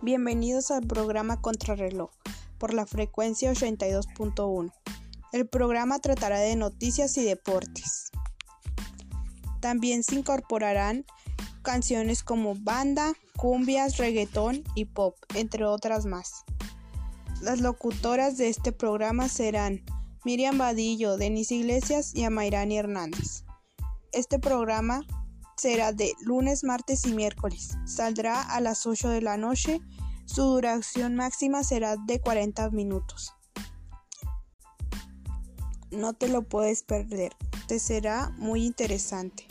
Bienvenidos al programa Contrarreloj por la frecuencia 82.1. El programa tratará de noticias y deportes. También se incorporarán canciones como banda, cumbias, reggaetón y pop, entre otras más. Las locutoras de este programa serán Miriam Vadillo, Denis Iglesias y Amairani Hernández. Este programa será de lunes, martes y miércoles. Saldrá a las 8 de la noche. Su duración máxima será de 40 minutos. No te lo puedes perder. Te será muy interesante.